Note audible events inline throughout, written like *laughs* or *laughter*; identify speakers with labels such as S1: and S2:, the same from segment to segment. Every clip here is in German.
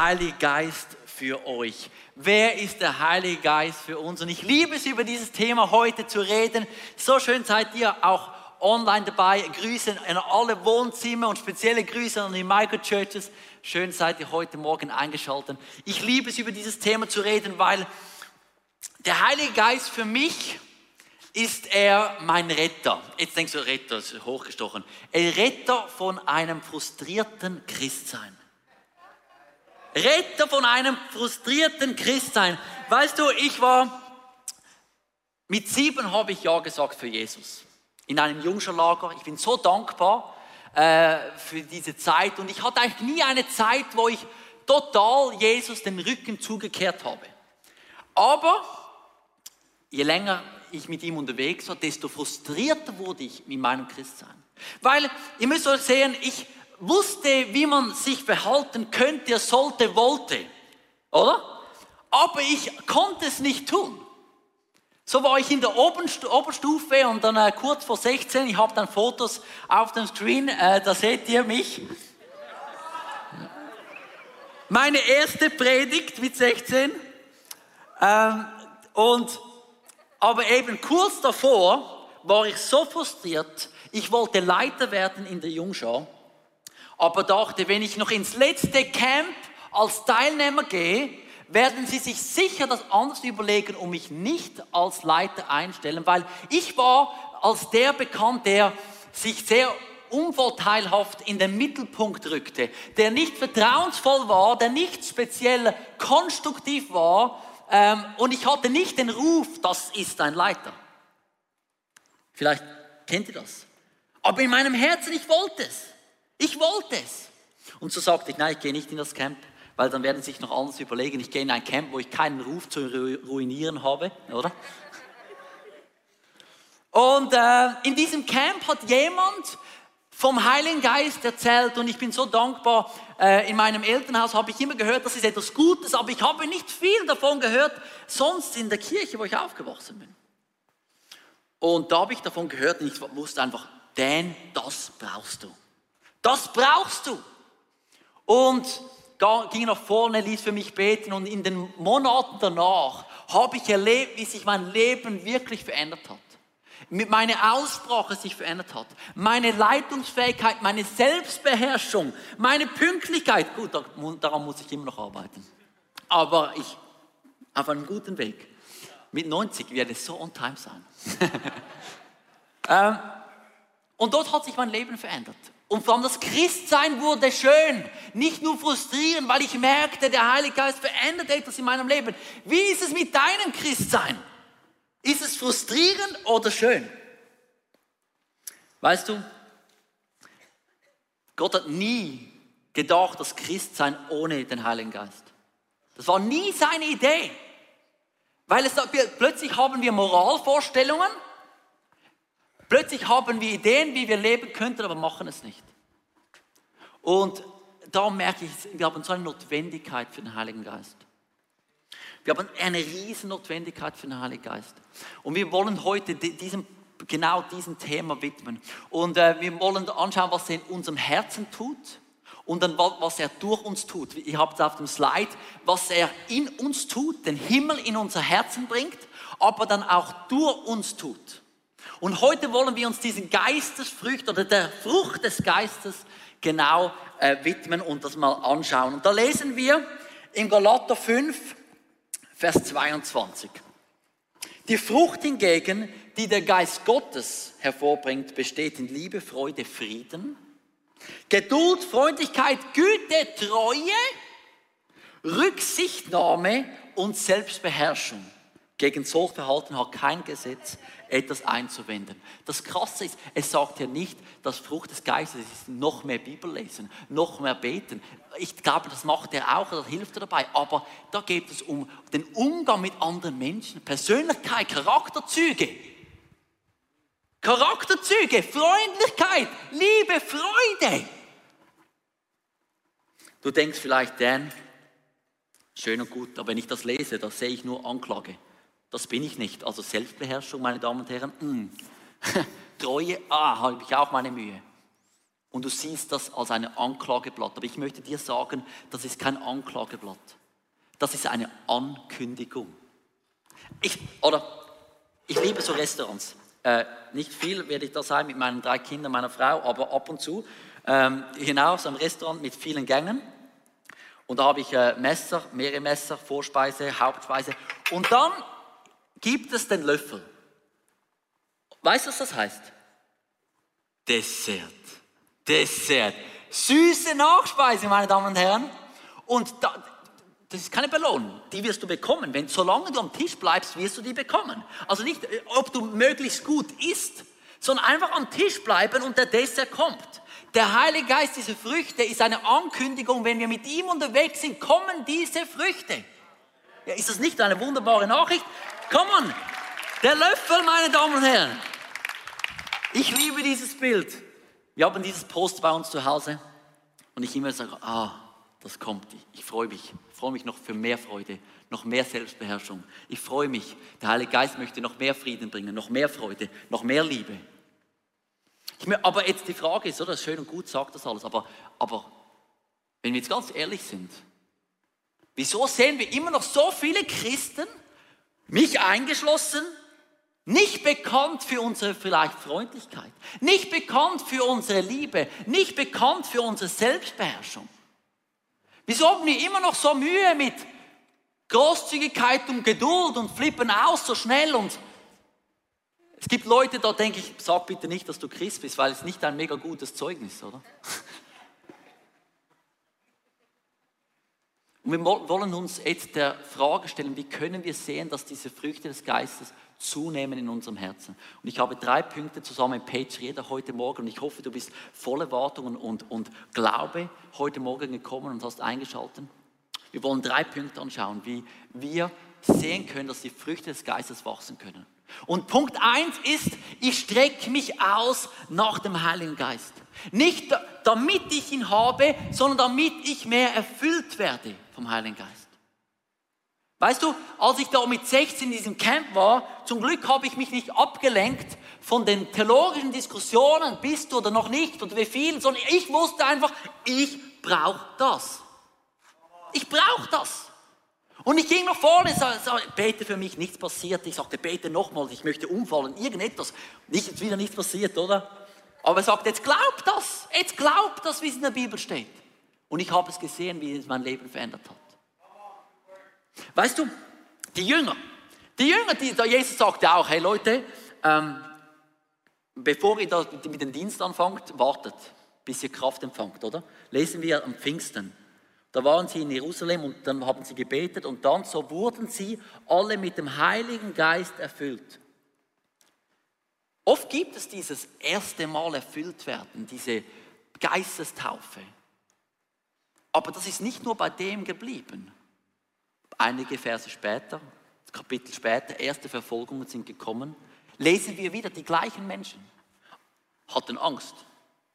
S1: Heilige Geist für euch? Wer ist der Heilige Geist für uns? Und ich liebe es, über dieses Thema heute zu reden. So schön seid ihr auch online dabei. Grüße an alle Wohnzimmer und spezielle Grüße an die Microchurches. Schön seid ihr heute Morgen eingeschaltet. Ich liebe es, über dieses Thema zu reden, weil der Heilige Geist für mich ist er mein Retter. Jetzt denkst du, Retter ist hochgestochen. Ein Retter von einem frustrierten Christsein. Retter von einem frustrierten Christsein. Weißt du, ich war, mit sieben habe ich Ja gesagt für Jesus. In einem Jungscherlager. Ich bin so dankbar äh, für diese Zeit. Und ich hatte eigentlich nie eine Zeit, wo ich total Jesus den Rücken zugekehrt habe. Aber je länger ich mit ihm unterwegs war, desto frustrierter wurde ich mit meinem Christsein. Weil, ihr müsst euch sehen, ich wusste, wie man sich verhalten könnte, sollte, wollte. Oder? Aber ich konnte es nicht tun. So war ich in der Oberstufe und dann äh, kurz vor 16, ich habe dann Fotos auf dem Screen, äh, da seht ihr mich. Meine erste Predigt mit 16. Ähm, und aber eben kurz davor war ich so frustriert, ich wollte Leiter werden in der Jungschau, aber dachte, wenn ich noch ins letzte Camp als Teilnehmer gehe, werden sie sich sicher das anders überlegen und mich nicht als Leiter einstellen, weil ich war als der bekannt, der sich sehr unvorteilhaft in den Mittelpunkt rückte, der nicht vertrauensvoll war, der nicht speziell konstruktiv war, ähm, und ich hatte nicht den Ruf, das ist ein Leiter. Vielleicht kennt ihr das. Aber in meinem Herzen, ich wollte es. Ich wollte es. Und so sagte ich, nein, ich gehe nicht in das Camp, weil dann werden sich noch anders überlegen. Ich gehe in ein Camp, wo ich keinen Ruf zu ruinieren habe, oder? Und äh, in diesem Camp hat jemand vom Heiligen Geist erzählt und ich bin so dankbar. Äh, in meinem Elternhaus habe ich immer gehört, das ist etwas Gutes, aber ich habe nicht viel davon gehört, sonst in der Kirche, wo ich aufgewachsen bin. Und da habe ich davon gehört und ich wusste einfach, denn das brauchst du. Das brauchst du. Und ging nach vorne, ließ für mich beten und in den Monaten danach habe ich erlebt, wie sich mein Leben wirklich verändert hat meine Aussprache sich verändert hat, meine Leitungsfähigkeit, meine Selbstbeherrschung, meine Pünktlichkeit. Gut, daran muss ich immer noch arbeiten. Aber ich auf einem guten Weg. Mit 90 werde ich so on time sein. *laughs* ähm, und dort hat sich mein Leben verändert. Und vor allem das Christsein wurde schön, nicht nur frustrierend, weil ich merkte, der Heilige Geist verändert etwas in meinem Leben. Wie ist es mit deinem Christsein? Ist es frustrierend oder schön? Weißt du, Gott hat nie gedacht, dass Christ sein ohne den Heiligen Geist. Das war nie seine Idee. Weil es, plötzlich haben wir Moralvorstellungen, plötzlich haben wir Ideen, wie wir leben könnten, aber machen es nicht. Und da merke ich, wir haben so eine Notwendigkeit für den Heiligen Geist. Wir haben eine riesen Notwendigkeit für den Heiligen Geist. Und wir wollen heute diesem, genau diesem Thema widmen. Und äh, wir wollen anschauen, was er in unserem Herzen tut und dann was er durch uns tut. Ihr habt es auf dem Slide, was er in uns tut, den Himmel in unser Herzen bringt, aber dann auch durch uns tut. Und heute wollen wir uns diesen Geistesfrucht oder der Frucht des Geistes genau äh, widmen und das mal anschauen. Und da lesen wir in Galater 5, Vers 22. Die Frucht hingegen, die der Geist Gottes hervorbringt, besteht in Liebe, Freude, Frieden, Geduld, Freundlichkeit, Güte, Treue, Rücksichtnahme und Selbstbeherrschung. Gegen solch Verhalten hat kein Gesetz etwas einzuwenden. Das Krasse ist, es sagt ja nicht, dass Frucht des Geistes ist noch mehr Bibel lesen, noch mehr beten. Ich glaube, das macht er auch, das hilft er dabei. Aber da geht es um den Umgang mit anderen Menschen, Persönlichkeit, Charakterzüge. Charakterzüge, Freundlichkeit, Liebe, Freude. Du denkst vielleicht, Dan, schön und gut, aber wenn ich das lese, da sehe ich nur Anklage. Das bin ich nicht. Also Selbstbeherrschung, meine Damen und Herren. Mm. *laughs* Treue, ah, habe ich auch meine Mühe. Und du siehst das als ein Anklageblatt. Aber ich möchte dir sagen, das ist kein Anklageblatt. Das ist eine Ankündigung. Ich, oder ich liebe so Restaurants. Äh, nicht viel werde ich da sein mit meinen drei Kindern, meiner Frau, aber ab und zu ähm, hinaus am Restaurant mit vielen Gängen. Und da habe ich äh, Messer, mehrere Messer, Vorspeise, Hauptspeise. Und dann gibt es den Löffel. Weißt du, was das heißt? Dessert. Dessert. Süße Nachspeise, meine Damen und Herren. Und da, das ist keine Belohnung, die wirst du bekommen. Wenn, solange du am Tisch bleibst, wirst du die bekommen. Also nicht, äh, ob du möglichst gut isst, sondern einfach am Tisch bleiben und der Dessert kommt. Der Heilige Geist, diese Früchte, ist eine Ankündigung, wenn wir mit ihm unterwegs sind, kommen diese Früchte. Ja, ist das nicht eine wunderbare Nachricht? Komm on, der Löffel, meine Damen und Herren. Ich liebe dieses Bild. Wir haben dieses Post bei uns zu Hause und ich immer sage, ah, das kommt. Ich, freue mich. Ich freue mich noch für mehr Freude, noch mehr Selbstbeherrschung. Ich freue mich. Der Heilige Geist möchte noch mehr Frieden bringen, noch mehr Freude, noch mehr Liebe. Ich, aber jetzt die Frage ist, oder, schön und gut sagt das alles, aber, aber wenn wir jetzt ganz ehrlich sind, wieso sehen wir immer noch so viele Christen, mich eingeschlossen, nicht bekannt für unsere vielleicht Freundlichkeit, nicht bekannt für unsere Liebe, nicht bekannt für unsere Selbstbeherrschung. Wieso haben wir immer noch so Mühe mit Großzügigkeit und Geduld und flippen aus so schnell und es gibt Leute, da denke ich, sag bitte nicht, dass du Christ bist, weil es nicht ein mega gutes Zeugnis, oder? Und wir wollen uns jetzt der Frage stellen, wie können wir sehen, dass diese Früchte des Geistes zunehmen in unserem Herzen. Und ich habe drei Punkte zusammen mit Page Rieder heute Morgen und ich hoffe, du bist voller Wartungen und, und Glaube heute Morgen gekommen und hast eingeschaltet. Wir wollen drei Punkte anschauen, wie wir sehen können, dass die Früchte des Geistes wachsen können. Und Punkt eins ist, ich strecke mich aus nach dem Heiligen Geist. Nicht damit ich ihn habe, sondern damit ich mehr erfüllt werde vom Heiligen Geist. Weißt du, als ich da mit 16 in diesem Camp war, zum Glück habe ich mich nicht abgelenkt von den theologischen Diskussionen, bist du oder noch nicht oder wie viel, sondern ich wusste einfach, ich brauche das. Ich brauche das. Und ich ging nach vorne, sagte, bete für mich, nichts passiert. Ich sagte, bete nochmal, ich möchte umfallen, irgendetwas. Nicht, jetzt wieder nichts passiert, oder? Aber er sagte, jetzt glaub das, jetzt glaub das, wie es in der Bibel steht. Und ich habe es gesehen, wie es mein Leben verändert hat. Weißt du, die Jünger, die Jünger, die, da Jesus sagte auch, hey Leute, ähm, bevor ihr da mit dem Dienst anfangt, wartet, bis ihr Kraft empfangt, oder? Lesen wir am Pfingsten. Da waren sie in Jerusalem und dann haben sie gebetet und dann so wurden sie alle mit dem Heiligen Geist erfüllt. Oft gibt es dieses erste Mal erfüllt werden, diese Geistestaufe. Aber das ist nicht nur bei dem geblieben. Einige Verse später, Kapitel später, erste Verfolgungen sind gekommen, lesen wir wieder die gleichen Menschen. Hatten Angst,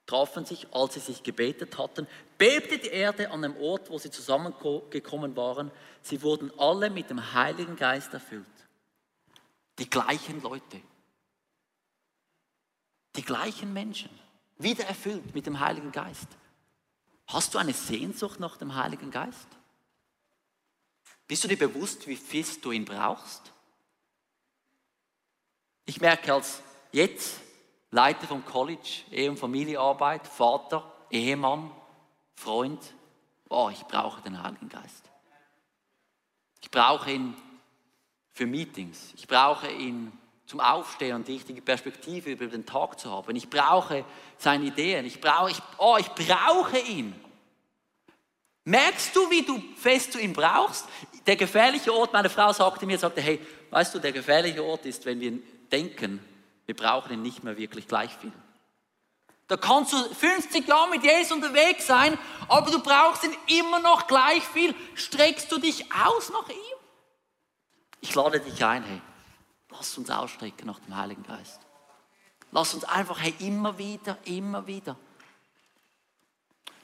S1: trafen sich, als sie sich gebetet hatten, bebte die Erde an dem Ort, wo sie zusammengekommen waren. Sie wurden alle mit dem Heiligen Geist erfüllt. Die gleichen Leute. Die gleichen Menschen. Wieder erfüllt mit dem Heiligen Geist. Hast du eine Sehnsucht nach dem Heiligen Geist? Bist du dir bewusst, wie fest du ihn brauchst? Ich merke als jetzt Leiter vom College, Ehe- und Familienarbeit, Vater, Ehemann, Freund, oh, ich brauche den Heiligen Geist. Ich brauche ihn für Meetings. Ich brauche ihn zum Aufstehen und die richtige Perspektive über den Tag zu haben. Ich brauche seine Ideen. Ich brauche, ich, oh, ich brauche ihn. Merkst du, wie du fest du ihn brauchst? Der gefährliche Ort, meine Frau sagte mir, sagte, hey, weißt du, der gefährliche Ort ist, wenn wir denken, wir brauchen ihn nicht mehr wirklich gleich viel. Da kannst du 50 Jahre mit Jesus unterwegs sein, aber du brauchst ihn immer noch gleich viel. Streckst du dich aus nach ihm? Ich lade dich ein, hey, lass uns ausstrecken nach dem Heiligen Geist. Lass uns einfach, hey, immer wieder, immer wieder.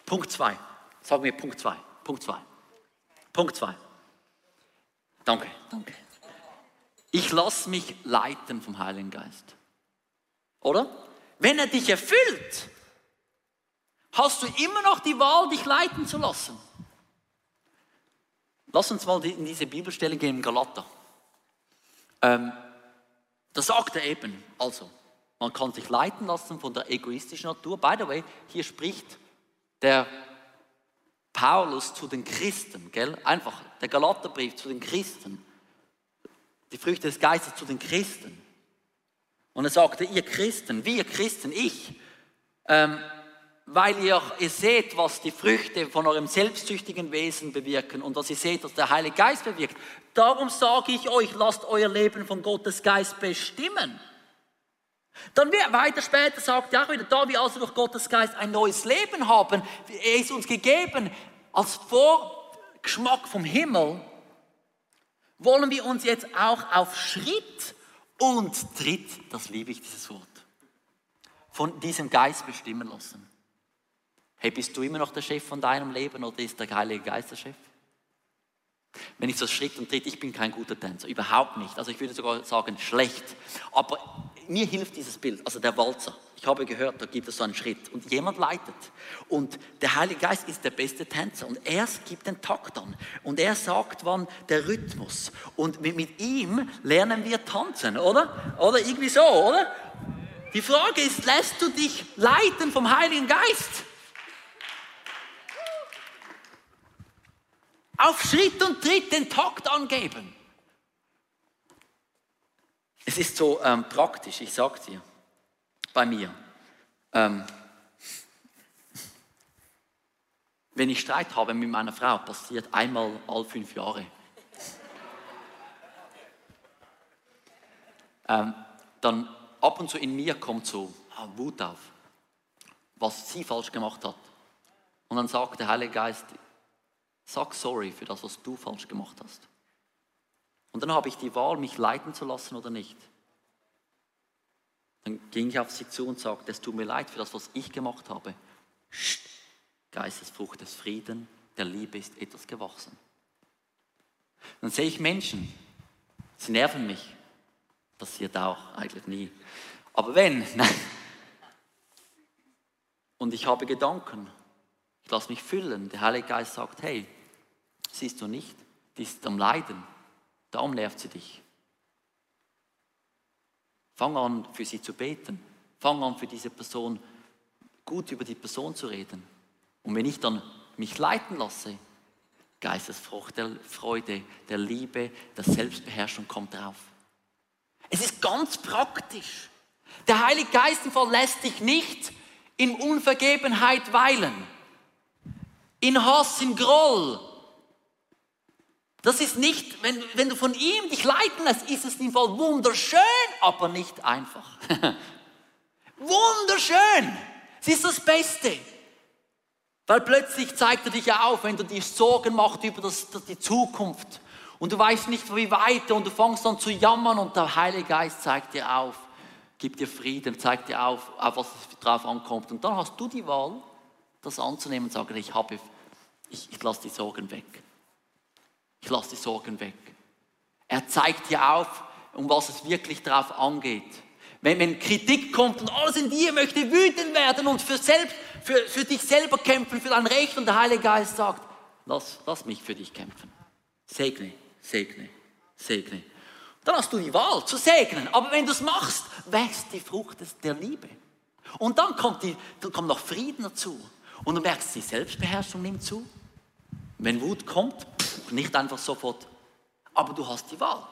S1: Punkt 2. Sag mir Punkt 2. Punkt 2. Punkt 2. Danke, danke. Ich lasse mich leiten vom Heiligen Geist. Oder? Wenn er dich erfüllt, hast du immer noch die Wahl, dich leiten zu lassen. Lass uns mal in diese Bibelstelle gehen, in Galater. Ähm, da sagt er eben, also, man kann sich leiten lassen von der egoistischen Natur. By the way, hier spricht der Paulus zu den Christen, gell? Einfach der Galaterbrief zu den Christen. Die Früchte des Geistes zu den Christen. Und er sagte, ihr Christen, wir Christen, ich, ähm, weil ihr, ihr seht, was die Früchte von eurem selbstsüchtigen Wesen bewirken und was ihr seht, was der Heilige Geist bewirkt. Darum sage ich euch, lasst euer Leben von Gottes Geist bestimmen. Dann weiter später sagt er auch wieder, da wir also durch Gottes Geist ein neues Leben haben, er ist uns gegeben als Vorgeschmack vom Himmel, wollen wir uns jetzt auch auf Schritt und Tritt, das liebe ich dieses Wort, von diesem Geist bestimmen lassen. Hey, bist du immer noch der Chef von deinem Leben oder ist der Heilige Geist der Chef? Wenn ich so Schritt und Tritt, ich bin kein guter Tänzer, überhaupt nicht. Also ich würde sogar sagen, schlecht. Aber mir hilft dieses Bild, also der Walzer. Ich habe gehört, da gibt es so einen Schritt und jemand leitet. Und der Heilige Geist ist der beste Tänzer und er gibt den Takt an. Und er sagt, wann der Rhythmus. Und mit, mit ihm lernen wir tanzen, oder? Oder irgendwie so, oder? Die Frage ist, lässt du dich leiten vom Heiligen Geist? Auf Schritt und Tritt den Takt angeben. Es ist so ähm, praktisch, ich sage dir, bei mir. Ähm, wenn ich Streit habe mit meiner Frau, passiert einmal all fünf Jahre. ähm, dann ab und zu in mir kommt so ah, Wut auf, was sie falsch gemacht hat. Und dann sagt der Heilige Geist, Sag sorry für das, was du falsch gemacht hast. Und dann habe ich die Wahl, mich leiten zu lassen oder nicht. Dann ging ich auf sie zu und sagte, es tut mir leid für das, was ich gemacht habe. Psst, Geistesfrucht des Frieden, der Liebe ist etwas gewachsen. Dann sehe ich Menschen, sie nerven mich. Passiert auch eigentlich nie. Aber wenn, *laughs* nein. Und ich habe Gedanken ich lasse mich füllen. Der Heilige Geist sagt, hey, siehst du nicht, die ist am Leiden. Darum nervt sie dich. Fang an, für sie zu beten. Fang an, für diese Person gut über die Person zu reden. Und wenn ich dann mich leiten lasse, Geistesfrucht der Freude, der Liebe, der Selbstbeherrschung kommt drauf. Es ist ganz praktisch. Der Heilige Geist verlässt dich nicht in Unvergebenheit weilen in Hass, in Groll. Das ist nicht, wenn, wenn du von ihm dich leiten lässt, ist es im Fall wunderschön, aber nicht einfach. *laughs* wunderschön! Es ist das Beste. Weil plötzlich zeigt er dich auf, wenn du dir Sorgen machst über das, die Zukunft und du weißt nicht, wie weiter und du fängst an zu jammern und der Heilige Geist zeigt dir auf, gibt dir Frieden, zeigt dir auf, auf was es drauf ankommt. Und dann hast du die Wahl, das anzunehmen und sagen, ich ich, ich lasse die Sorgen weg. Ich lasse die Sorgen weg. Er zeigt dir auf, um was es wirklich darauf angeht. Wenn, wenn Kritik kommt und alles in dir möchte wütend werden und für, selbst, für, für dich selber kämpfen, für dein Recht und der Heilige Geist sagt, lass, lass mich für dich kämpfen. Segne, segne, segne. Dann hast du die Wahl zu segnen. Aber wenn du es machst, wächst die Frucht der Liebe. Und dann kommt, die, dann kommt noch Frieden dazu. Und du merkst, die Selbstbeherrschung nimmt zu. Wenn Wut kommt, nicht einfach sofort, aber du hast die Wahl.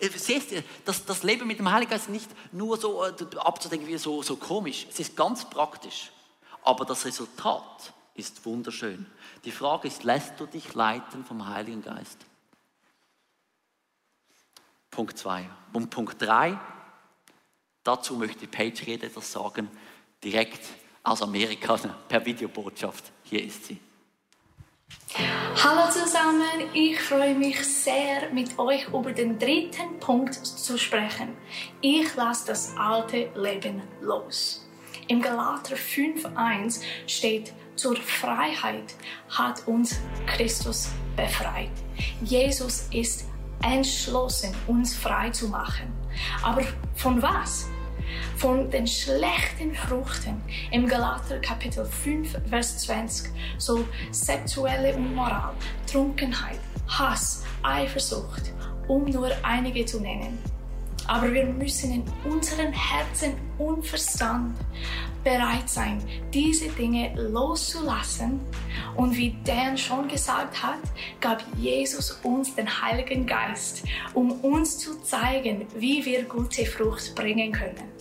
S1: Äh, siehst du, das, das Leben mit dem Heiligen Geist ist nicht nur so äh, abzudenken wie so, so komisch. Es ist ganz praktisch. Aber das Resultat ist wunderschön. Die Frage ist, lässt du dich leiten vom Heiligen Geist? Punkt 2. Und Punkt 3, dazu möchte Patriot etwas sagen, direkt aus Amerika *laughs* per Videobotschaft. Hier ist sie.
S2: Hallo zusammen, ich freue mich sehr, mit euch über den dritten Punkt zu sprechen. Ich lasse das alte Leben los. Im Galater 5.1 steht, zur Freiheit hat uns Christus befreit. Jesus ist entschlossen, uns frei zu machen. Aber von was? Von den schlechten Fruchten im Galater Kapitel 5, Vers 20, so sexuelle Unmoral, Trunkenheit, Hass, Eifersucht, um nur einige zu nennen. Aber wir müssen in unseren Herzen und Verstand bereit sein, diese Dinge loszulassen. Und wie Dan schon gesagt hat, gab Jesus uns den Heiligen Geist, um uns zu zeigen, wie wir gute Frucht bringen können.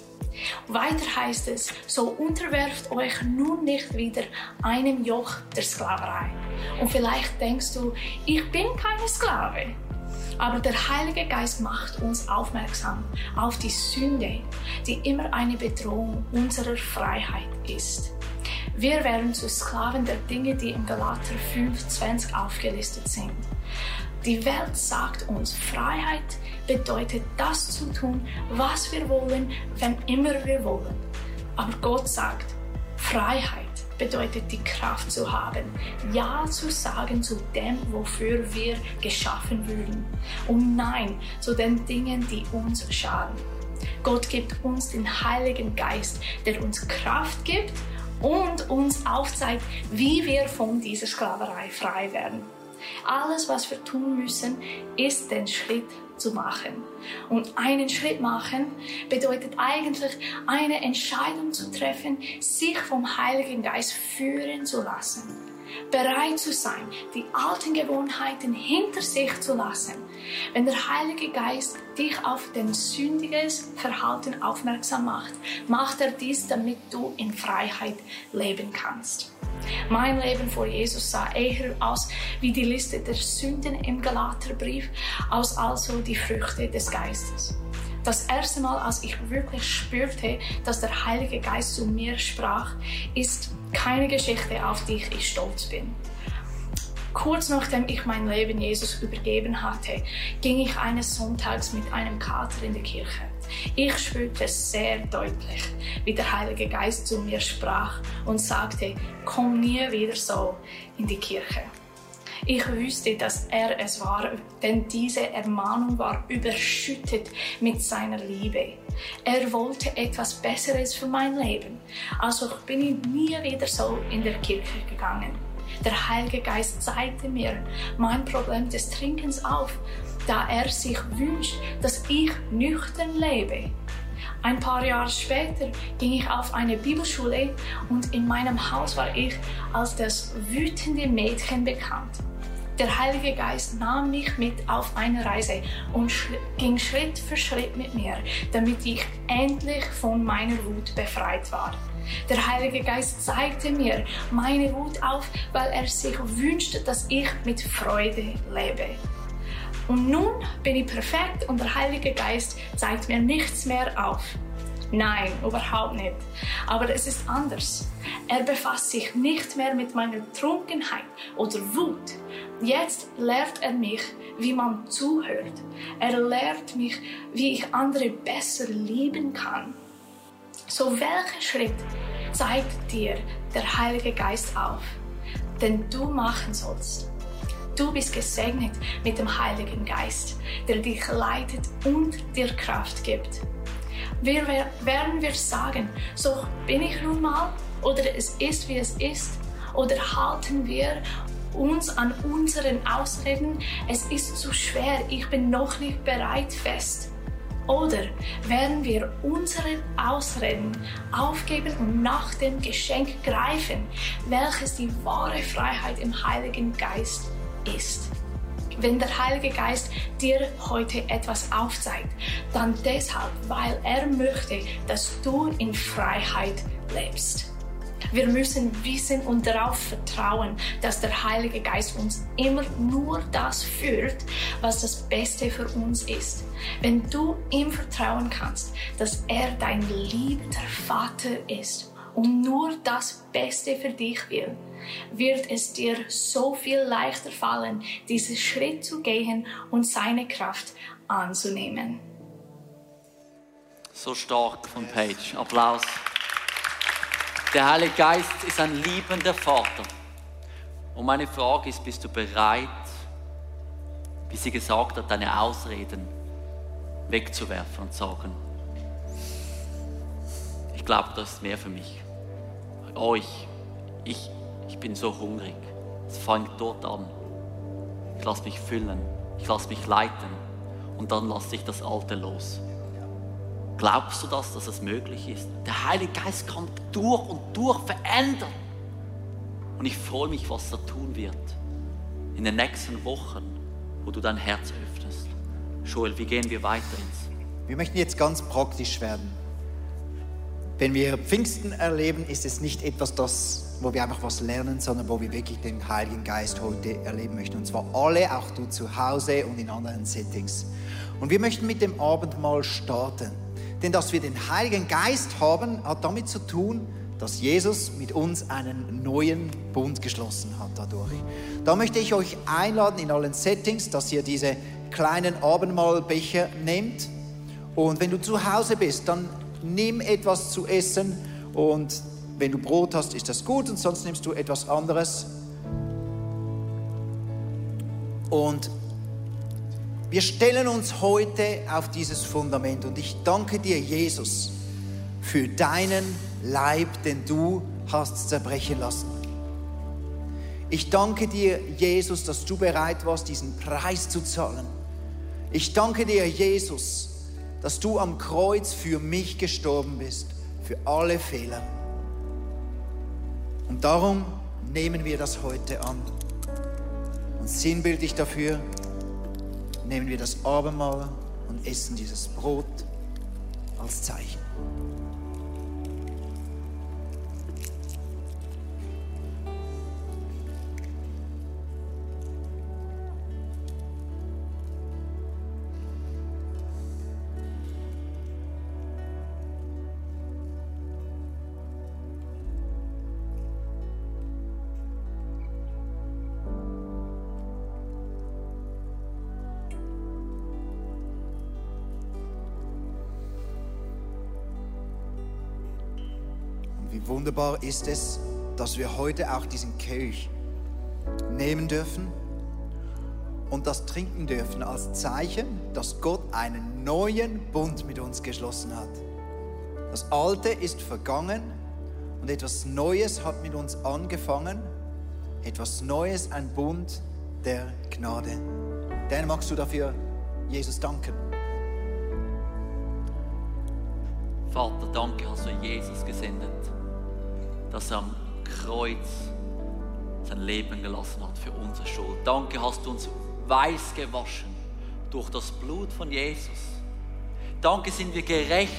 S2: Weiter heißt es, so unterwerft euch nun nicht wieder einem Joch der Sklaverei. Und vielleicht denkst du, ich bin keine Sklave. Aber der Heilige Geist macht uns aufmerksam auf die Sünde, die immer eine Bedrohung unserer Freiheit ist. Wir werden zu Sklaven der Dinge, die im Galater 5,20 aufgelistet sind. Die Welt sagt uns, Freiheit bedeutet das zu tun, was wir wollen, wenn immer wir wollen. Aber Gott sagt, Freiheit bedeutet die Kraft zu haben, Ja zu sagen zu dem, wofür wir geschaffen wurden und Nein zu den Dingen, die uns schaden. Gott gibt uns den Heiligen Geist, der uns Kraft gibt und uns aufzeigt, wie wir von dieser Sklaverei frei werden. Alles, was wir tun müssen, ist den Schritt zu machen. Und einen Schritt machen bedeutet eigentlich eine Entscheidung zu treffen, sich vom Heiligen Geist führen zu lassen. Bereit zu sein, die alten Gewohnheiten hinter sich zu lassen. Wenn der Heilige Geist dich auf dein sündiges Verhalten aufmerksam macht, macht er dies, damit du in Freiheit leben kannst. Mein Leben vor Jesus sah eher aus wie die Liste der Sünden im Galaterbrief, als also die Früchte des Geistes. Das erste Mal, als ich wirklich spürte, dass der Heilige Geist zu mir sprach, ist keine Geschichte, auf die ich stolz bin. Kurz nachdem ich mein Leben Jesus übergeben hatte, ging ich eines Sonntags mit einem Kater in die Kirche. Ich spürte sehr deutlich, wie der Heilige Geist zu mir sprach und sagte, komm nie wieder so in die Kirche. Ich wüsste, dass er es war, denn diese Ermahnung war überschüttet mit seiner Liebe. Er wollte etwas Besseres für mein Leben. Also bin ich nie wieder so in der Kirche gegangen. Der Heilige Geist zeigte mir mein Problem des Trinkens auf da er sich wünscht, dass ich nüchtern lebe. Ein paar Jahre später ging ich auf eine Bibelschule und in meinem Haus war ich als das wütende Mädchen bekannt. Der Heilige Geist nahm mich mit auf eine Reise und ging Schritt für Schritt mit mir, damit ich endlich von meiner Wut befreit war. Der Heilige Geist zeigte mir meine Wut auf, weil er sich wünschte, dass ich mit Freude lebe. Und nun bin ich perfekt und der Heilige Geist zeigt mir nichts mehr auf. Nein, überhaupt nicht. Aber es ist anders. Er befasst sich nicht mehr mit meiner Trunkenheit oder Wut. Jetzt lehrt er mich, wie man zuhört. Er lehrt mich, wie ich andere besser lieben kann. So welchen Schritt zeigt dir der Heilige Geist auf, den du machen sollst? Du bist gesegnet mit dem Heiligen Geist, der dich leitet und dir Kraft gibt. Wir werden wir sagen, so bin ich nun mal oder es ist wie es ist oder halten wir uns an unseren Ausreden, es ist zu schwer, ich bin noch nicht bereit fest. Oder werden wir unsere Ausreden aufgeben und nach dem Geschenk greifen, welches die wahre Freiheit im Heiligen Geist ist. Wenn der Heilige Geist dir heute etwas aufzeigt, dann deshalb, weil er möchte, dass du in Freiheit lebst. Wir müssen wissen und darauf vertrauen, dass der Heilige Geist uns immer nur das führt, was das Beste für uns ist. Wenn du ihm vertrauen kannst, dass er dein liebender Vater ist und nur das Beste für dich will, wird es dir so viel leichter fallen, diesen Schritt zu gehen und seine Kraft anzunehmen.
S1: So stark von Page. Applaus. Der Heilige Geist ist ein liebender Vater. Und meine Frage ist, bist du bereit, wie sie gesagt hat, deine Ausreden wegzuwerfen und sagen, glaube, das ist mehr für mich. Euch, ich, ich bin so hungrig. Es fängt dort an. Ich lasse mich füllen, ich lasse mich leiten und dann lasse ich das Alte los. Glaubst du das, dass es möglich ist? Der Heilige Geist kann durch und durch verändern. Und ich freue mich, was er tun wird in den nächsten Wochen, wo du dein Herz öffnest. Joel, wie gehen wir weiter ins?
S3: Wir möchten jetzt ganz praktisch werden. Wenn wir Pfingsten erleben, ist es nicht etwas, das, wo wir einfach was lernen, sondern wo wir wirklich den Heiligen Geist heute erleben möchten. Und zwar alle, auch du zu Hause und in anderen Settings. Und wir möchten mit dem Abendmahl starten. Denn dass wir den Heiligen Geist haben, hat damit zu tun, dass Jesus mit uns einen neuen Bund geschlossen hat dadurch. Da möchte ich euch einladen in allen Settings, dass ihr diese kleinen Abendmahlbecher nehmt. Und wenn du zu Hause bist, dann nimm etwas zu essen und wenn du Brot hast, ist das gut und sonst nimmst du etwas anderes. Und wir stellen uns heute auf dieses Fundament und ich danke dir, Jesus, für deinen Leib, den du hast zerbrechen lassen. Ich danke dir, Jesus, dass du bereit warst, diesen Preis zu zahlen. Ich danke dir, Jesus, dass du am Kreuz für mich gestorben bist, für alle Fehler. Und darum nehmen wir das heute an. Und sinnbildlich dafür nehmen wir das Abendmahl und essen dieses Brot als Zeichen. Wunderbar ist es, dass wir heute auch diesen Kelch nehmen dürfen und das trinken dürfen als Zeichen, dass Gott einen neuen Bund mit uns geschlossen hat. Das Alte ist vergangen und etwas Neues hat mit uns angefangen. Etwas Neues, ein Bund der Gnade. Dan, magst du dafür Jesus danken?
S1: Vater, danke, hast du Jesus gesendet dass er am Kreuz sein Leben gelassen hat für unsere Schuld. Danke, hast du uns weiß gewaschen durch das Blut von Jesus. Danke sind wir gerecht.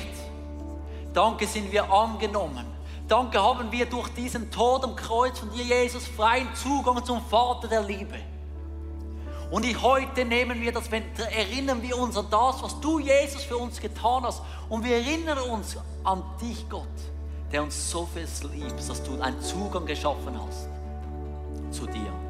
S1: Danke sind wir angenommen. Danke haben wir durch diesen Tod am Kreuz von dir, Jesus, freien Zugang zum Vater der Liebe. Und heute nehmen wir das, erinnern wir uns an das, was du, Jesus, für uns getan hast. Und wir erinnern uns an dich, Gott der uns so viel liebt, dass du einen Zugang geschaffen hast zu dir.